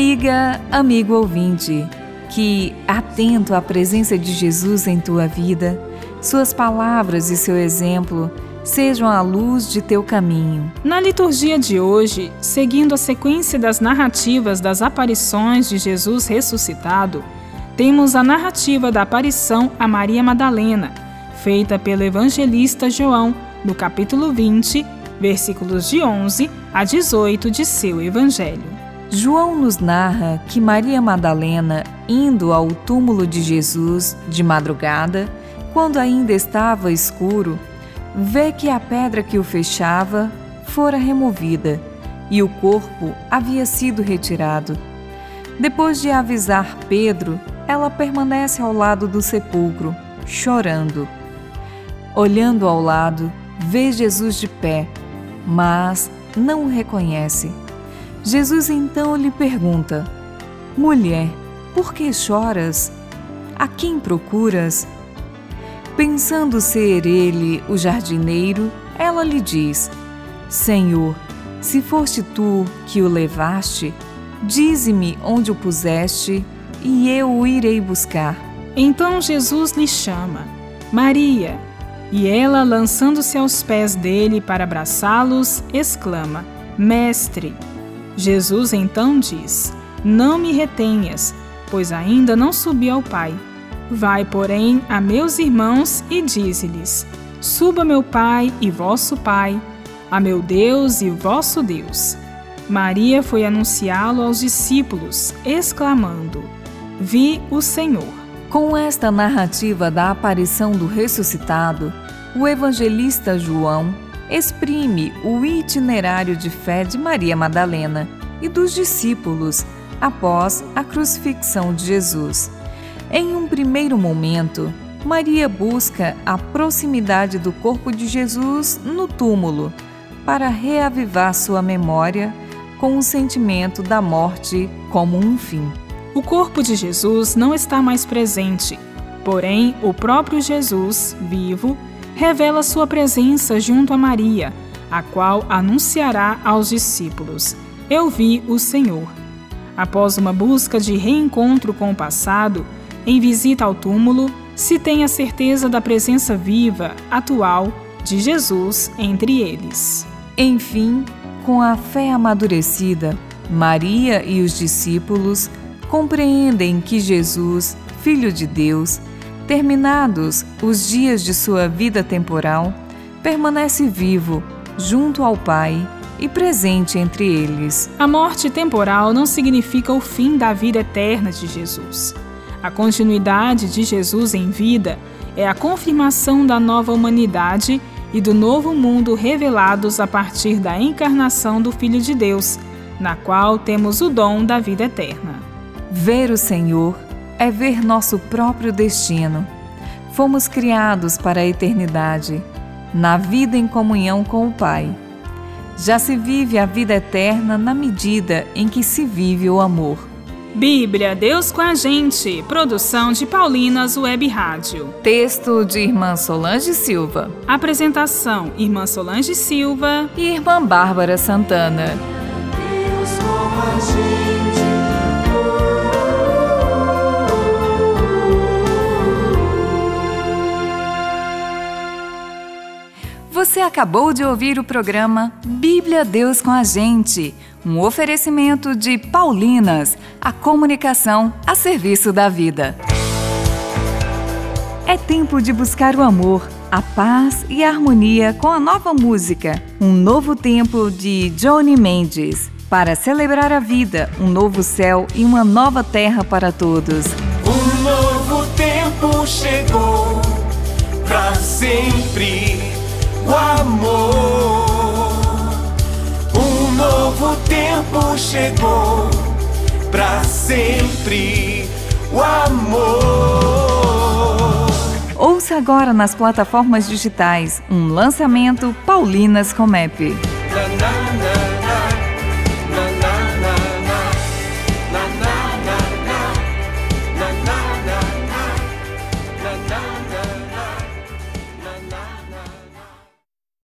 Amiga, amigo ouvinte, que, atento à presença de Jesus em tua vida, suas palavras e seu exemplo sejam a luz de teu caminho. Na liturgia de hoje, seguindo a sequência das narrativas das aparições de Jesus ressuscitado, temos a narrativa da aparição a Maria Madalena, feita pelo evangelista João, no capítulo 20, versículos de 11 a 18 de seu evangelho. João nos narra que Maria Madalena, indo ao túmulo de Jesus de madrugada, quando ainda estava escuro, vê que a pedra que o fechava fora removida e o corpo havia sido retirado. Depois de avisar Pedro, ela permanece ao lado do sepulcro, chorando. Olhando ao lado, vê Jesus de pé, mas não o reconhece. Jesus então lhe pergunta: Mulher, por que choras? A quem procuras? Pensando ser ele o jardineiro, ela lhe diz: Senhor, se foste tu que o levaste, dize-me onde o puseste, e eu o irei buscar. Então Jesus lhe chama: Maria. E ela, lançando-se aos pés dele para abraçá-los, exclama: Mestre. Jesus então diz: Não me retenhas, pois ainda não subi ao Pai. Vai, porém, a meus irmãos e dize-lhes: Suba meu Pai e vosso Pai, a meu Deus e vosso Deus. Maria foi anunciá-lo aos discípulos, exclamando: Vi o Senhor. Com esta narrativa da aparição do ressuscitado, o evangelista João exprime o itinerário de fé de Maria Madalena e dos discípulos após a crucifixão de Jesus. Em um primeiro momento, Maria busca a proximidade do corpo de Jesus no túmulo para reavivar sua memória com o sentimento da morte como um fim. O corpo de Jesus não está mais presente, porém, o próprio Jesus, vivo, revela sua presença junto a Maria, a qual anunciará aos discípulos: Eu vi o Senhor. Após uma busca de reencontro com o passado, em visita ao túmulo, se tem a certeza da presença viva, atual, de Jesus entre eles. Enfim, com a fé amadurecida, Maria e os discípulos compreendem que Jesus, Filho de Deus, terminados os dias de sua vida temporal, permanece vivo junto ao Pai e presente entre eles. A morte temporal não significa o fim da vida eterna de Jesus. A continuidade de Jesus em vida é a confirmação da nova humanidade e do novo mundo revelados a partir da encarnação do Filho de Deus, na qual temos o dom da vida eterna. Ver o Senhor é ver nosso próprio destino. Fomos criados para a eternidade, na vida em comunhão com o Pai. Já se vive a vida eterna na medida em que se vive o amor. Bíblia, Deus com a gente. Produção de Paulinas Web Rádio. Texto de Irmã Solange Silva. Apresentação: Irmã Solange Silva e Irmã Bárbara Santana. Deus com a gente. Você acabou de ouvir o programa Bíblia Deus com a Gente, um oferecimento de Paulinas, a comunicação a serviço da vida. É tempo de buscar o amor, a paz e a harmonia com a nova música, Um Novo Tempo de Johnny Mendes, para celebrar a vida, um novo céu e uma nova terra para todos. Um novo tempo chegou para sempre o amor. Um novo tempo chegou para sempre o amor. Ouça agora nas plataformas digitais um lançamento Paulinas Comep.